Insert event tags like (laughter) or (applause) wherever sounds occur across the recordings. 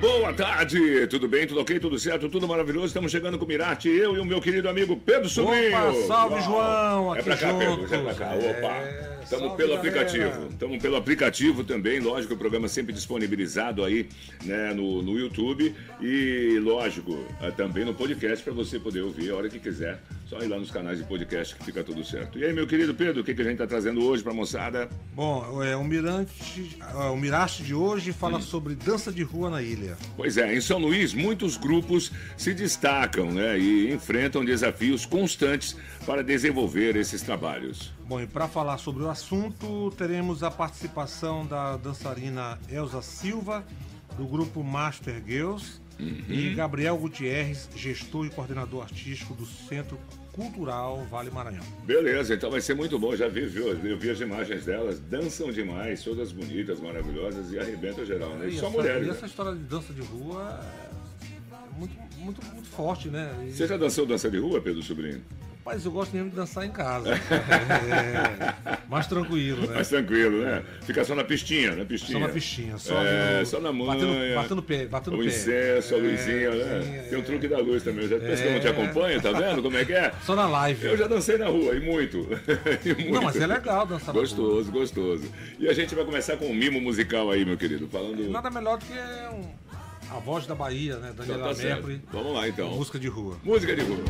Boa tarde, tudo bem, tudo ok, tudo certo, tudo maravilhoso. Estamos chegando com o Mirarte, eu e o meu querido amigo Pedro Sobrinho. Opa, salve Uau. João, É aqui pra cá, Pedro, juntos. é pra cá. Opa. É, Estamos pelo galera. aplicativo. Estamos pelo aplicativo também, lógico, o programa sempre disponibilizado aí né, no, no YouTube e, lógico, eh, também no podcast para você poder ouvir a hora que quiser. Só ir lá nos canais de podcast que fica tudo certo. E aí, meu querido Pedro, o que, que a gente está trazendo hoje para a moçada? Bom, é, o, Mirante, ah, o Mirante de hoje fala Hum. sobre dança de rua na ilha. Pois é, em São Luís, muitos grupos se destacam né, e enfrentam desafios constantes para desenvolver esses trabalhos. Bom, e para falar sobre o assunto, teremos a participação da dançarina Elza Silva, do grupo Master Girls, Uhum. e Gabriel Gutierrez, gestor e coordenador artístico do Centro Cultural Vale Maranhão. Beleza, então vai ser muito bom. Já vi, viu? Eu vi as imagens delas, dançam demais, todas bonitas, maravilhosas e arrebentam geral, né? E E só essa, mulheres. e né? essa história de dança de rua é muito, muito, muito forte, né? E- Você já dançou dança de rua, Pedro Sobrinho? Rapaz, eu gosto mesmo de dançar em casa. (laughs) É, mais tranquilo, né? Mais tranquilo, né? Fica só na pistinha, na pistinha. Só na pistinha, só, É, no- só na manha. Batendo, batendo pé, batendo O pé. incenso, a É, luzinha, né? sim, Tem um é. truque da luz também. Já pensa que eu não te acompanho, tá vendo como é que é? (laughs) Só na live. Eu já dancei na rua, e muito. (laughs) E muito. Não, mas é legal dançar. Gostoso, gostoso. E a gente vai começar com um mimo musical aí, meu querido. Falando. Nada melhor do que um- a voz da Bahia, né? Então Daniela tá. Mercury. Vamos lá então. Música de rua. Música de rua.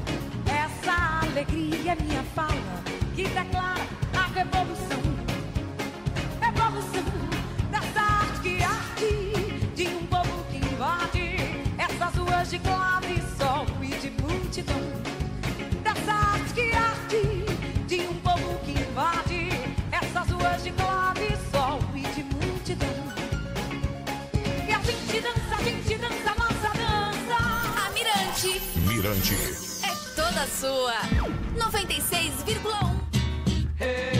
Alegria é minha fala que declara a revolução. Revolução dessa arte que arte de um povo que invade essas ruas de clave e sol e de multidão. Dessa arte que arte de um povo que invade essas ruas de clave e sol e de multidão. E a gente dança, a gente dança, nossa dança. A Mirante Mirante. Toda sua. 96,1. Eu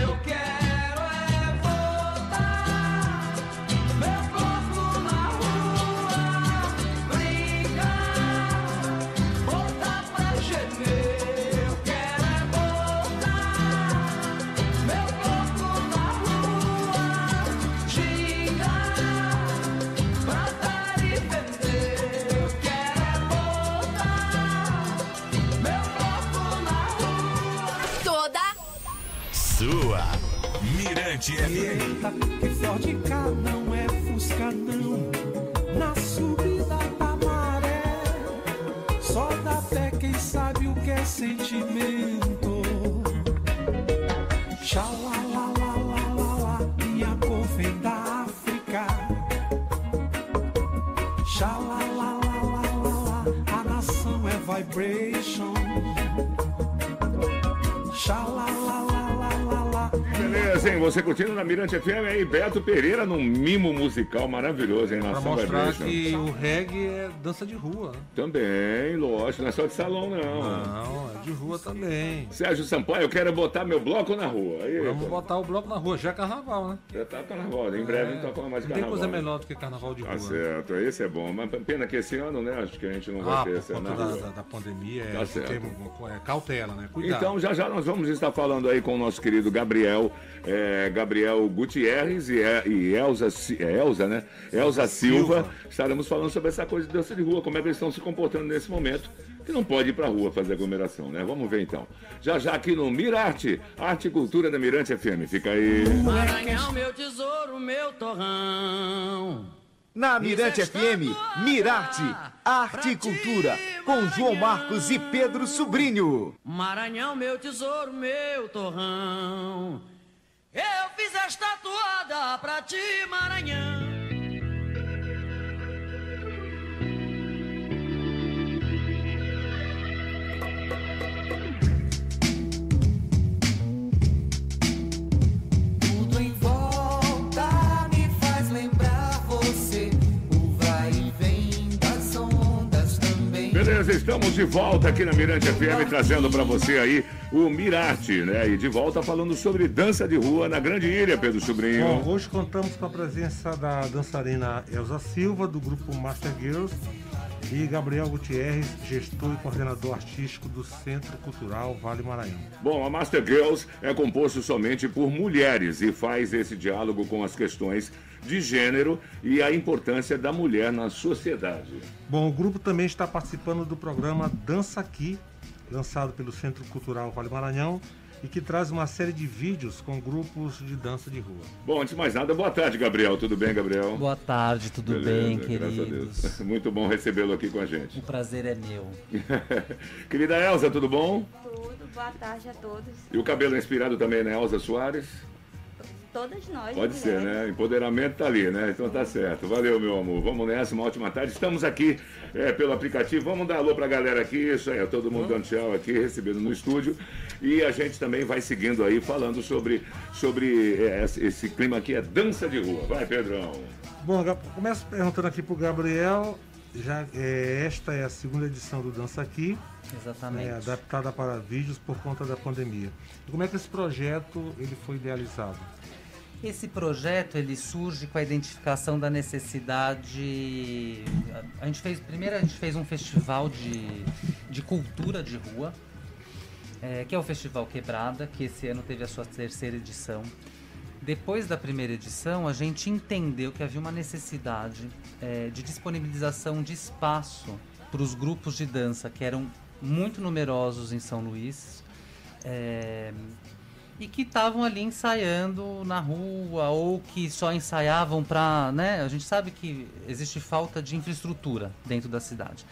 Inshallah. Você curtindo na Mirante FM aí, Beto Pereira num mimo musical maravilhoso, hein? Pra Nação mostrar Vibration. que o reggae é dança de rua. né? Também, lógico, não é só de salão, não. Não, é de rua também. Sérgio Sampaio, eu quero botar meu bloco na rua. Aí, Vamos pô, botar o bloco na rua. Já é carnaval, né? Já tá carnaval, em breve não toca mais Não tem carnaval. coisa né? melhor do que carnaval de rua. Tá né? certo, esse é bom. Mas pena que esse ano, né? Acho que a gente não vai Ah, ter essa conta na da, da, da pandemia, Tá é, tem, é, cautela, né? Cuidado. Então, já já nós vamos estar falando aí com o nosso querido Gabriel, é, Gabriel Gutierrez e, é, e Elza, é Elza, né? Elza Silva. Silva. Estaremos falando sobre essa coisa de dança de rua, como é que eles estão se comportando nesse momento, que não pode ir pra rua fazer aglomeração, né? Vamos ver então. Já já aqui no Mirarte, Arte e Cultura da Mirante FM. Fica aí. Maranhão, meu tesouro, meu torrão. Na Mirante FM, Mirarte, Arte e Cultura, com João Marcos e Pedro Sobrinho. Maranhão, meu tesouro, meu torrão. Eu fiz esta toada pra ti, Maranhão. Beleza, estamos de volta aqui na Mirante FM, trazendo pra você aí o Mirarte, né? E de volta falando sobre dança de rua na Grande Ilha, Pedro Sobrinho. Bom, hoje contamos com a presença da dançarina Elza Silva, do grupo Master Girls, e Gabriel Gutierrez, gestor e coordenador artístico do Centro Cultural Vale Maranhão. Bom, a Master Girls é composto somente por mulheres e faz esse diálogo com as questões de gênero e a importância da mulher na sociedade. Bom, o grupo também está participando do programa Dança Aqui, lançado pelo Centro Cultural Vale Maranhão e que traz uma série de vídeos com grupos de dança de rua. Bom, antes de mais nada, boa tarde, Gabriel. Tudo bem, Gabriel? Boa tarde, tudo Beleza, bem, queridos? (laughs) Muito bom recebê-lo aqui com a gente. O prazer é meu. (laughs) Querida Elza, tudo bom? Tudo, boa tarde a todos. E o cabelo inspirado também na Elza Soares? Todas nós. Pode ser, mulheres. né? Empoderamento tá ali, né? Então tá certo. Valeu, meu amor. Vamos nessa, uma ótima tarde. Estamos aqui é, pelo aplicativo. Vamos dar alô pra galera aqui. Isso aí, todo mundo dando tchau aqui, recebendo no estúdio. E a gente também vai seguindo aí, falando sobre, sobre é, esse, clima aqui, é dança de rua. Vai, Pedrão. Bom, começo perguntando aqui pro Gabriel. Já, é, esta é a segunda edição do Dança Aqui, Exatamente. é, adaptada para vídeos por conta da pandemia. E como é que esse projeto ele foi idealizado? Esse projeto ele surge com a identificação da necessidade. A gente fez primeiro a gente fez um festival de, de cultura de rua, é, que é o Festival Quebrada, que esse ano teve a sua terceira edição. Depois da primeira edição, a gente entendeu que havia uma necessidade é, de disponibilização de espaço para os grupos de dança que eram muito numerosos em São Luís. é, e que estavam ali ensaiando na rua ou que só ensaiavam para, né? A gente sabe que existe falta de infraestrutura dentro da cidade.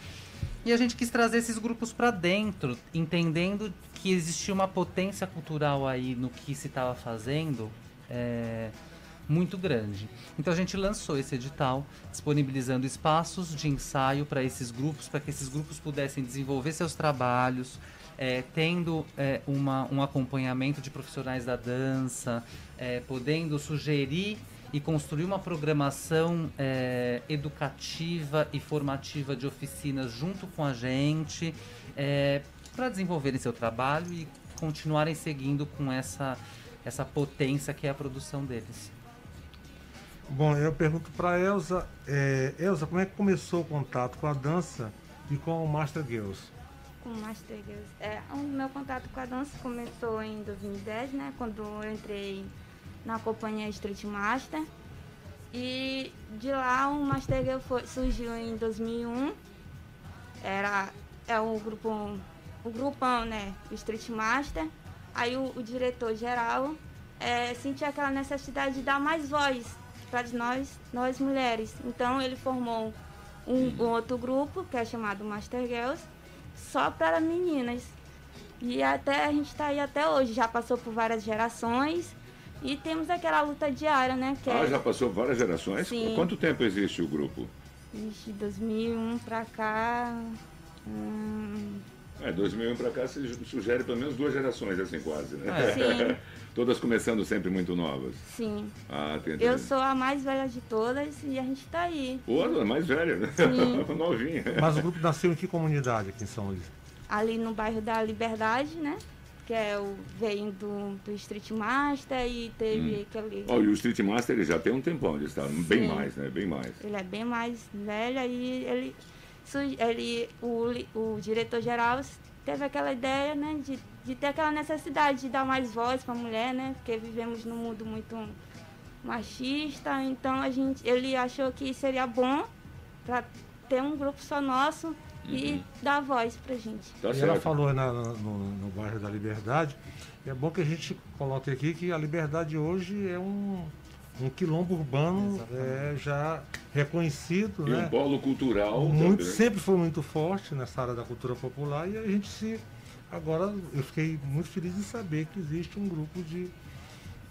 E a gente quis trazer esses grupos para dentro, entendendo que existia uma potência cultural aí no que se estava fazendo é, muito grande. Então a gente lançou esse edital, disponibilizando espaços de ensaio para esses grupos, para que esses grupos pudessem desenvolver seus trabalhos, é, tendo é, uma, um acompanhamento de profissionais da dança, é, podendo sugerir e construir uma programação é, educativa e formativa de oficinas junto com a gente, para desenvolverem seu trabalho e continuarem seguindo com essa, essa potência que é a produção deles. Bom, eu pergunto para Elza, é, Elza, como é que começou o contato com a dança e com o Master Girls? Com Master Girls. É, o meu contato com a dança começou em 2010, né? Quando eu entrei na companhia Street Master. E de lá o Master Girl foi- surgiu em 2001. Era é o grupo o grupão, né? O Street Master. Aí o, o diretor geral é, sentia aquela necessidade de dar mais voz para nós, nós mulheres. Então ele formou um, um outro grupo que é chamado Master Girls, só para meninas. E até a gente está aí até hoje, já passou por várias gerações e temos aquela luta diária, né? Que Ah, é já passou várias gerações? Sim. Quanto tempo existe o grupo? Ixi, 2001 pra cá. hum, É, 2001 para cá se sugere pelo menos duas gerações, assim, quase, né? É. Sim. (laughs) Todas começando sempre muito novas. sim. Ah, entendi. Eu sou a mais velha de todas e a gente tá aí. Ô, a mais velha, né? Sim. (laughs) Novinha. Mas o grupo nasceu em que comunidade aqui em São Luís? Ali no bairro da Liberdade, né? Que é o veio do, do Street Master e teve aquele. Ó, e o Street Master ele já tem um tempão, ele está bem Sim. mais, né? Bem mais. Ele é bem mais velho e ele, ele o, o diretor geral teve aquela ideia, né, de, de ter aquela necessidade de dar mais voz para a mulher, né, porque vivemos num mundo muito machista, então a gente, ele achou que seria bom para ter um grupo só nosso e dar voz pra gente. Tá e ela falou na- no, no bairro da Liberdade. É bom que a gente coloque aqui que a Liberdade hoje é um, um quilombo urbano é, já reconhecido, E né? um polo cultural muito, também. sempre foi muito forte nessa área da cultura popular e a gente se agora eu fiquei muito feliz em saber que existe um grupo de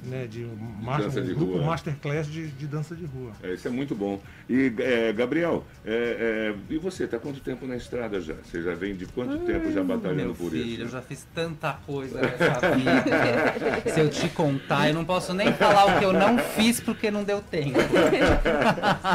né, de master, dança um de grupo rua. masterclass de, de dança de rua. É, isso é muito bom. E, é, Gabriel, é, é, e você, está quanto tempo na estrada já? Você já vem de quanto tempo já batalhando Meu por filho, isso? eu já fiz tanta coisa nessa vida. Se eu te contar, eu não posso nem falar o que eu não fiz porque não deu tempo.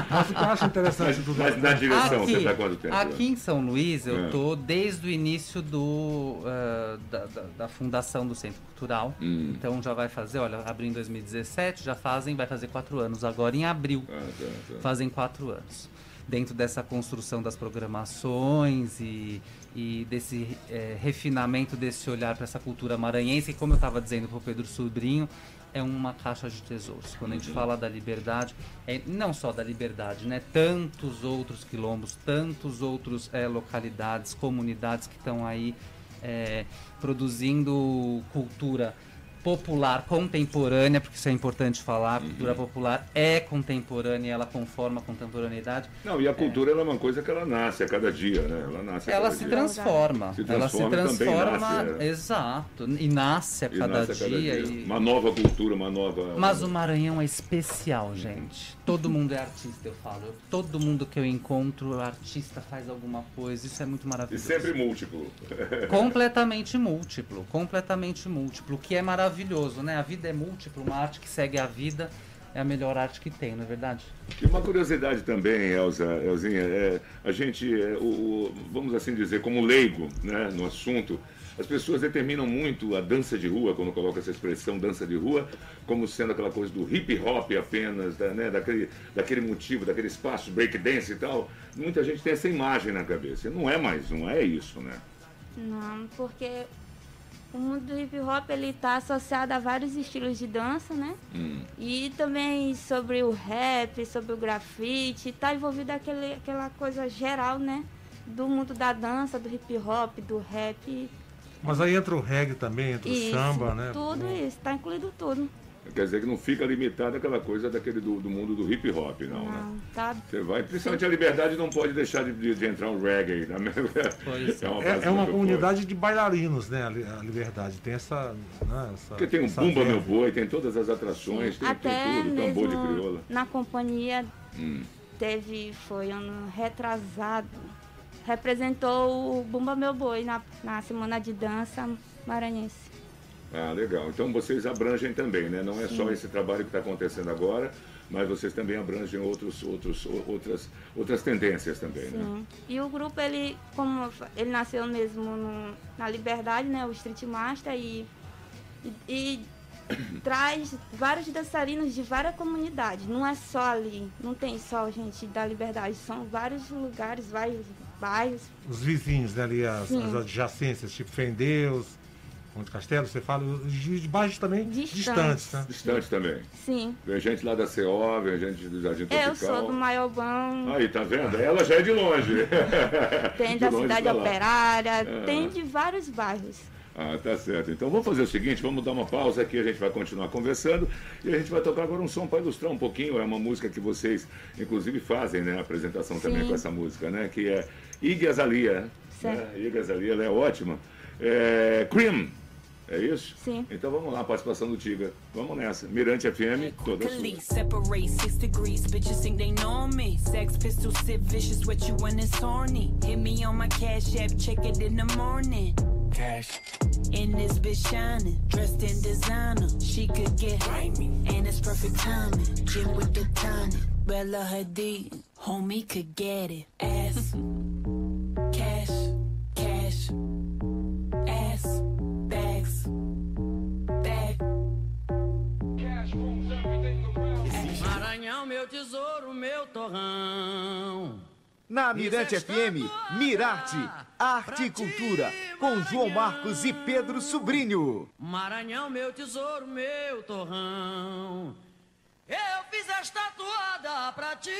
Mas o que eu acho interessante do Mas na direção, você está quanto tempo? Aqui em São Luís, eu É. tô desde o início do, ah, da, da- da fundação do Centro Cultural. Hum. Então já vai fazer, olha, abriu em 2017, já fazem, vai fazer quatro anos agora em abril. Ah, tá, tá. Fazem quatro anos. dentro dessa construção das programações e, e desse é, refinamento desse olhar para essa cultura maranhense. E como eu estava dizendo para o Pedro Sobrinho, é uma caixa de tesouros. Quando a gente fala da liberdade, é não só da liberdade, né? Tantos outros quilombos, tantos outros é, localidades, comunidades que estão aí é, produzindo cultura popular contemporânea, porque isso é importante falar, a cultura popular é contemporânea, ela conforma a contemporaneidade. Não, e a cultura ela é uma coisa que ela nasce a cada dia, né? Ela nasce a Ela cada se dia. transforma, Se ela se transforma e também transforma, nasce, é. exato, e nasce a E cada, nasce a cada dia. dia. e- Uma nova cultura, uma nova. Mas o Maranhão é especial, gente. Todo (laughs) mundo é artista, eu falo. Todo mundo que eu encontro, artista faz alguma coisa. Isso é muito E maravilhoso. sempre múltiplo. (laughs) Completamente múltiplo, completamente múltiplo, o que é maravilhoso, né? A vida é múltipla, uma arte que segue a vida é a melhor arte que tem, não é verdade? E uma curiosidade também, Elza, Elzinha, é, a gente, é, o, o- vamos assim dizer, como leigo né, no assunto, as pessoas determinam muito a dança de rua, quando coloca essa expressão dança de rua, como sendo aquela coisa do hip hop apenas, da, né, daquele, daquele motivo, daquele espaço, breakdance e tal. Muita gente tem essa imagem na cabeça. Não é mais, não é isso, né? Não, porque o mundo do hip hop ele está associado a vários estilos de dança, né? Hum. E também sobre o rap, sobre o grafite, está envolvido aquele, aquela coisa geral, né? Do mundo da dança, do hip hop, do rap. Mas aí entra o reggae também, entra o Isso, samba, né? Tudo isso, está incluído tudo. Quer dizer que não fica limitado àquela coisa daquele do, do mundo do hip hop, não, né? Não, tá? Você vai, principalmente a liberdade não pode deixar de, de- de entrar um reggae. Né? (laughs) Pois é uma, É, é uma comunidade de bailarinos, né? A li- a liberdade. Tem essa. Né, essa Porque tem o essa Bumba Meu. Boi, tem todas as atrações, tem, Até tem tudo, tambor de mesmo crioula. na companhia Hum. teve, foi ano retrasado, representou o Bumba Meu Boi na, na semana de dança maranhense. Ah, legal. Então vocês abrangem também, né? Não é só esse trabalho que está acontecendo agora, mas vocês também abrangem outros, outros, outras, outras tendências também, né? Sim. E o grupo, ele, como ele nasceu mesmo no- na Liberdade, né? O Street Master e, e, e (coughs) traz vários dançarinos de várias comunidades. Não é só ali, não tem só gente da Liberdade, são vários lugares, vários bairros. Os vizinhos, né? Ali, as, Sim. as adjacências, tipo Fendeus, Monte Castelo, você fala, os de bairros também Distantes. distantes, né? Distante também. Sim. Vem gente lá da CO, vem gente do Jardim Tropical. Eu sou do Maiobão, Aí, tá vendo? Ela já é de longe. (laughs) tem De da longe Cidade. Operária, Ah. tem de vários bairros. Ah, tá certo. Então vamos fazer o seguinte, vamos dar uma pausa aqui, a gente vai continuar conversando e a gente vai tocar agora um som para ilustrar um pouquinho. É uma música que vocês, inclusive, fazem, né? A apresentação também Sim. com essa música, né? Que é Iggy Azalea. Certo. Né? Iggy Azalea, ela é ótima. É, Cream, é isso? Sim. Então vamos lá, participação do Tiga. Vamos nessa. Mirante FM, toda sua. Quickly separate six degrees. Bitches think they know me. Sex pistol sip vicious, what you when it's horny. Hit me on my cash app, check it in the morning. Cash. In this bitch shining, dressed in designer. She could get me, and it's perfect timing. Gym with the tonic. Bella Hadid, homie could get it. Ass, meu torrão. Na Mirante FM, Mirarte, Arte e Cultura, com João Marcos e Pedro Sobrinho. Maranhão, meu tesouro, meu torrão. Eu fiz esta toada pra ti,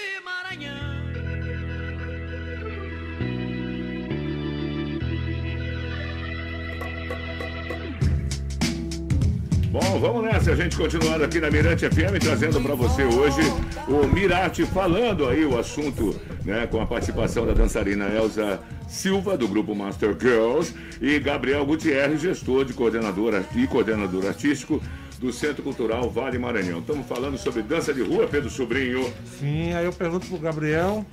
Bom, vamos nessa, a gente continuando aqui na Mirante FM, trazendo para você hoje o Mirarte falando aí o assunto, né, com a participação da dançarina Elza Silva, do grupo Master Girls, e Gabriel Gutierrez, gestor de coordenador e coordenador artístico do Centro Cultural Vale Maranhão. Estamos falando sobre dança de rua, Pedro Sobrinho. Sim, aí eu pergunto pro Gabriel,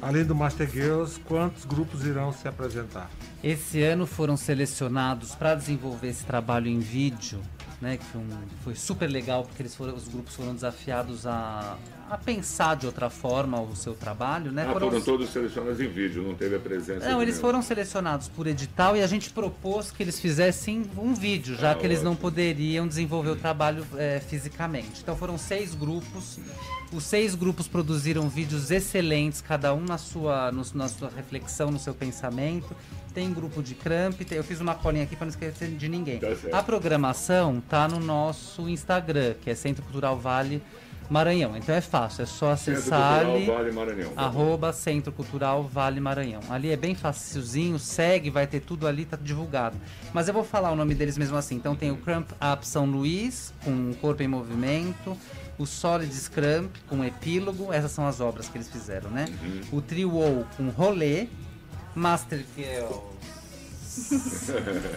além do Master Girls, quantos grupos irão se apresentar? Esse ano foram selecionados para desenvolver esse trabalho em vídeo né? Que foi, um- foi super legal porque eles foram, os grupos foram desafiados a, a pensar de outra forma o seu trabalho, né? Ah, Foram- foram todos selecionados em vídeo, não teve a presença. Não, eles foram selecionados por edital e a gente propôs que eles fizessem um vídeo, já Ah, que eles não ótimo. poderiam desenvolver o trabalho é, fisicamente. Então foram seis grupos. Os seis grupos produziram vídeos excelentes, cada um na sua, no- na sua reflexão, no seu pensamento. Tem grupo de cramp, tem- eu fiz uma colinha aqui para não esquecer de ninguém. Tá. A programação tá no nosso Instagram, que é Centro Cultural Vale Maranhão. Então é fácil, é só Centro acessar Cultural ali. Vale Maranhão. tá. Arroba Centro Cultural Vale Maranhão. Ali é bem facilzinho, segue, vai ter tudo ali, tá divulgado. Mas eu vou falar o nome deles mesmo assim. Então tem o Cramp Up São Luís, com o Corpo em Movimento. O Solids Cramp, com Epílogo. Essas são as obras que eles fizeram, né? Uhum. O Trio O, com Rolê. Master Girls,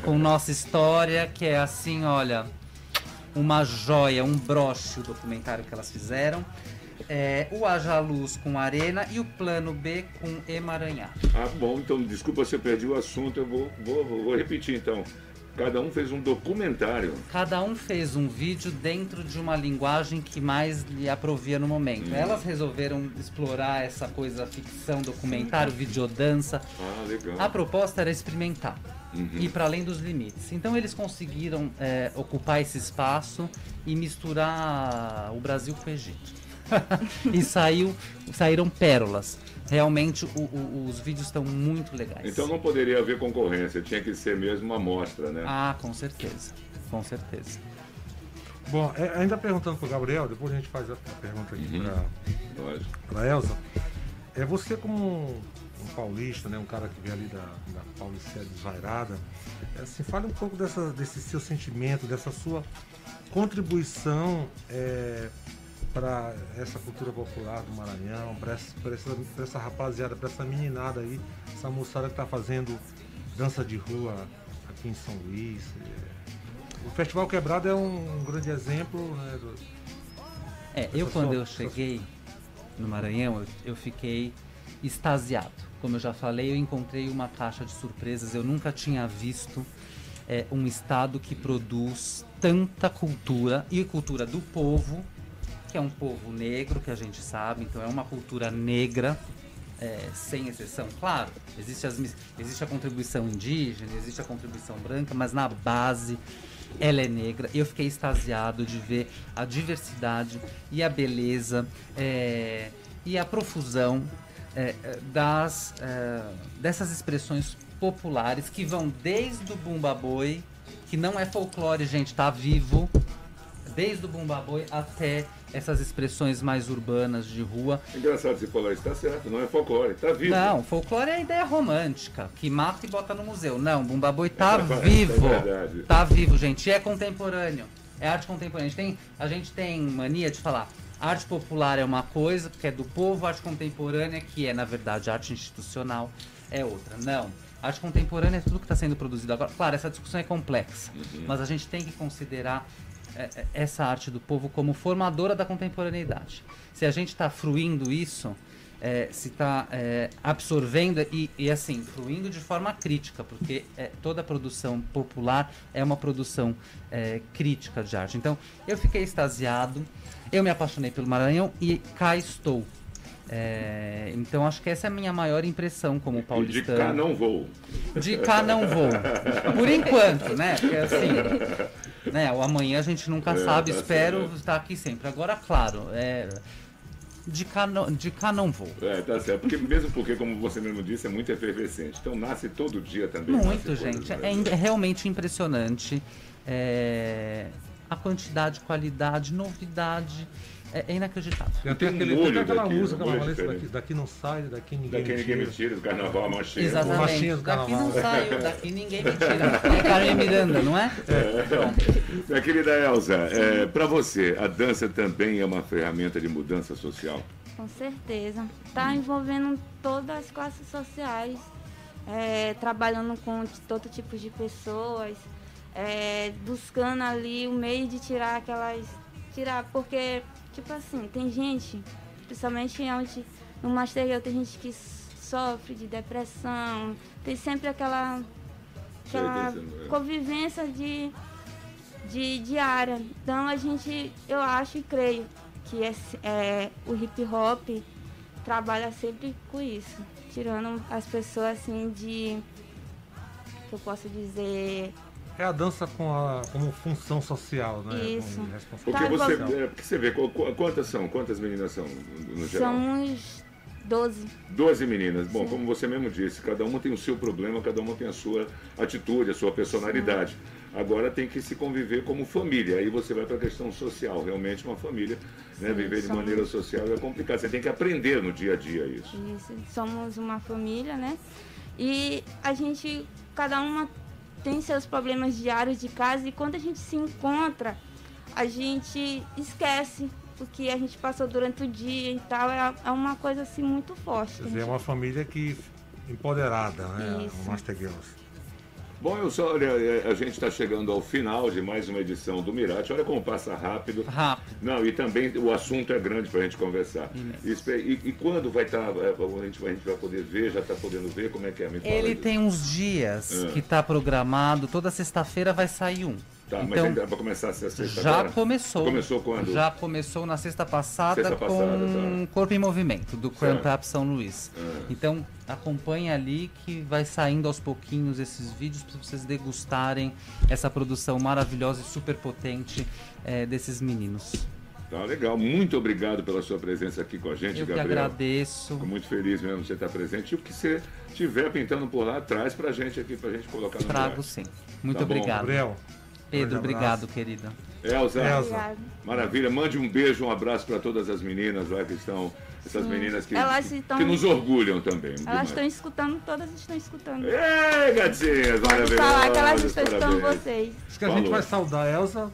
com Nossa História, que é assim, olha uma joia, um broche o documentário que elas fizeram. É, o Haja Luz com Arena e o Plano B com Emaranhar. Ah, bom, então desculpa se eu perdi o assunto, eu vou, vou, vou repetir então. Cada um fez um documentário. Cada um fez um vídeo dentro de uma linguagem que mais lhe aprovia no momento. Elas resolveram explorar essa coisa ficção, documentário, videodança. Ah, legal. A proposta era experimentar. Uhum. Ir para além dos limites. Então eles conseguiram é, ocupar esse espaço e misturar o Brasil com o Egito. (laughs) e saiu, saíram pérolas. Realmente o- o- os vídeos estão muito legais. Então não poderia haver concorrência, tinha que ser mesmo uma amostra, né? Ah, com certeza. Com certeza. Bom, é, ainda perguntando pro Gabriel, depois a gente faz a pergunta aqui Uhum. pra Elza. É você como um, um paulista, né, um cara que vem ali da, da Paulicéia desvairada, é, assim, fale um pouco dessa, desse seu sentimento, dessa sua contribuição é, para essa cultura popular do Maranhão, para essa, pra essa, pra essa rapaziada, para essa meninada aí, essa moçada que está fazendo dança de rua aqui em São Luís. é. O Festival Quebrado é um, grande exemplo né, do, É, eu quando eu cheguei no Maranhão, eu, eu fiquei extasiado. Como eu já falei, eu encontrei uma caixa de surpresas. Eu nunca tinha visto é, um estado que produz tanta cultura e cultura do povo, que é um povo negro, que a gente sabe, então é uma cultura negra. é, sem exceção, claro, existe, as existe a contribuição indígena, existe a contribuição branca, mas na base ela é negra. Eu fiquei extasiado de ver a diversidade e a beleza é, e a profusão é, é, das, é, dessas expressões populares que vão desde o Bumba Boi, que não é folclore, gente, tá vivo, desde o Bumba Boi até essas expressões mais urbanas de rua. Engraçado você falar isso, tá certo, não é folclore, tá vivo. Não, folclore é a ideia romântica, que mata e bota no museu. Não, Bumba Boi tá (laughs) É vivo. verdade. Tá vivo, gente. E é contemporâneo. É arte contemporânea. A gente, tem, a gente tem mania de falar arte popular é uma coisa, que é do povo, arte contemporânea, que é, na verdade, arte institucional, é outra. Não. Arte contemporânea é tudo que está sendo produzido agora. Claro, essa discussão é complexa, mas a gente tem que considerar é, é, essa arte do povo como formadora da contemporaneidade. Se a gente está fruindo isso, é, se está absorvendo e, e, assim, fruindo de forma crítica, porque é, toda produção popular é uma produção é, crítica de arte. Então, eu fiquei extasiado, eu me apaixonei pelo Maranhão e cá estou. É, então, acho que essa é a minha maior impressão como E de paulistano. cá não vou. De cá não vou. Por enquanto, né? Porque assim, né? O amanhã a gente nunca É, sabe. tá Espero estar aqui sempre. Agora, claro, é, de, cá não, de cá não vou. É, tá certo. Porque, mesmo porque, como você mesmo disse, é muito efervescente. Então nasce todo dia também. Muito, gente. é realmente impressionante. É, a quantidade, qualidade, novidade. É, é inacreditável. Tem até, Tem aquele, tem aquela daqui, música, aquela diferente. daqui, daqui não sai, daqui ninguém Daqui me ninguém me tira. tira, do carnaval, a machinha. Exatamente. Machinha do Daqui não carnaval. saiu, daqui ninguém me tira. (laughs) É Carmen Miranda, não é? Pronto. Minha querida Elza, é, para você, a dança também é uma ferramenta de mudança social? Com certeza. Está envolvendo todas as classes sociais, é, trabalhando com todo tipo de pessoas, é, buscando ali o meio de tirar aquelas. Tirar, porque, tipo assim, tem gente, principalmente onde no Master tem gente que sofre de depressão, tem sempre aquela, aquela é. convivência de de diária. Então a gente, eu acho e creio que esse- é, o hip hop trabalha sempre com isso, tirando as pessoas assim de que eu posso dizer É a dança com a, como função social, né? Isso. Como Porque você, é, porque você vê, qu- qu- quantas são? Quantas meninas são no geral? somos 12. 12 meninas. Bom, como você mesmo disse, cada uma tem o seu problema, cada uma tem a sua atitude, a sua personalidade. Agora tem que se conviver como família. Aí você vai para a questão social. Realmente uma família, né? Sim, Viver de somos- maneira social é complicado. Você tem que aprender no dia a dia isso. Isso, somos uma família, né? E a gente, cada uma tem seus problemas diários de casa e quando a gente se encontra, a gente esquece o que a gente passou durante o dia e tal. É, é uma coisa assim muito forte. Quer dizer, é uma família que empoderada, né? Isso. O Master Girls. Bom, eu só, olha, é, a gente está chegando ao final de mais uma edição do Mirate. Olha como passa rápido. Rápido. Não, e também o assunto é grande para a gente conversar. Espe- E, e quando vai estar, a, gente, a gente vai poder ver, já está podendo ver, como é que é? Me Ele tem uns dias Ah. que tá programado, toda sexta-feira vai sair um. Tá, mas então, ainda vai começar a ser sexta já agora? começou. Começou quando? Já começou na sexta passada Sexta com passada, Corpo em Movimento, do Cramp Certo. Up São Luís. Ah. Então, acompanha ali que vai saindo aos pouquinhos esses vídeos para vocês degustarem essa produção maravilhosa e super potente eh, desses meninos. Tá legal. Muito obrigado pela sua presença aqui com a gente, Eu que Gabriel. agradeço. Fico muito feliz mesmo de você estar presente. E o que você tiver pintando por lá, traz pra gente aqui, pra gente colocar no Trago sim. Muito Tá bom. obrigado. Gabriel. Pedro, obrigado, querida. Elza, Elza. maravilha. Mande um beijo, um abraço para todas as meninas lá que estão, essas Sim. meninas que, estão- que nos orgulham também. Elas demais. estão escutando, todas estão escutando. Ei, gatinhas, maravilhosas. falar que elas estão escutando vocês. Acho que a Falou. gente vai saudar a Elza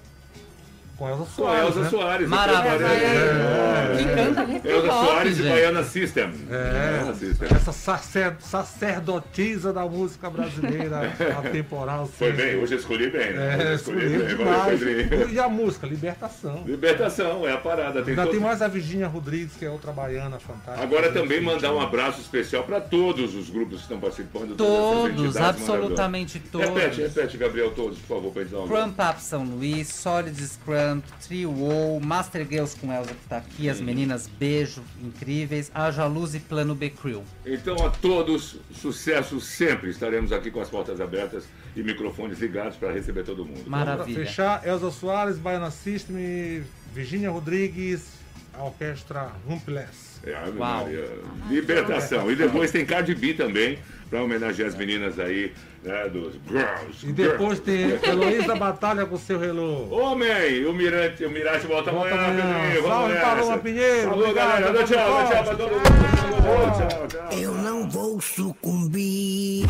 com a Elza Com Soares. Elza né? Soares. Maravilha. agora. É. Que canta hip Elza Soares e gente. Baiana System. É, System. essa sacer- sacerdotisa da música brasileira (laughs) atemporal. Foi sempre. bem, hoje eu escolhi bem, né? É, escolhi escolheu bem. Demais. E a música, Libertação. Libertação, é a parada. Tem Ainda todo- tem mais a Virginia Rodrigues, que é outra baiana fantástica. Agora também mandar um abraço especial para todos os grupos que estão participando. Todos, absolutamente todos. Repete, repete, Gabriel, todos, por favor, para gente dar um Crump Up São Luís, Solid Scrump, Trio O, Master Girls com Elza que tá aqui, as meninas beijo, incríveis, Haja Luz e Plano B Crew. Então, a todos, sucesso sempre. Estaremos aqui com as portas abertas e microfones ligados para receber todo mundo. Pra Maravilha. fechar, Elza Soares, Baiana System, Virginia Rodrigues, a orquestra Rumpless. É, Uau. Maria. Libertação. E depois tem Cardi B também, para homenagear as meninas aí, né, dos Girls. E depois girls. tem Heloísa Batalha com o seu relô Homem, o Mirante, o Mirante volta, volta amanhã, amanhã. Salve, Paloma Pinheiro. Falou, obrigado, galera. Tchau, tchau, tchau, tchau, tchau, tchau, tchau. Eu não vou sucumbir.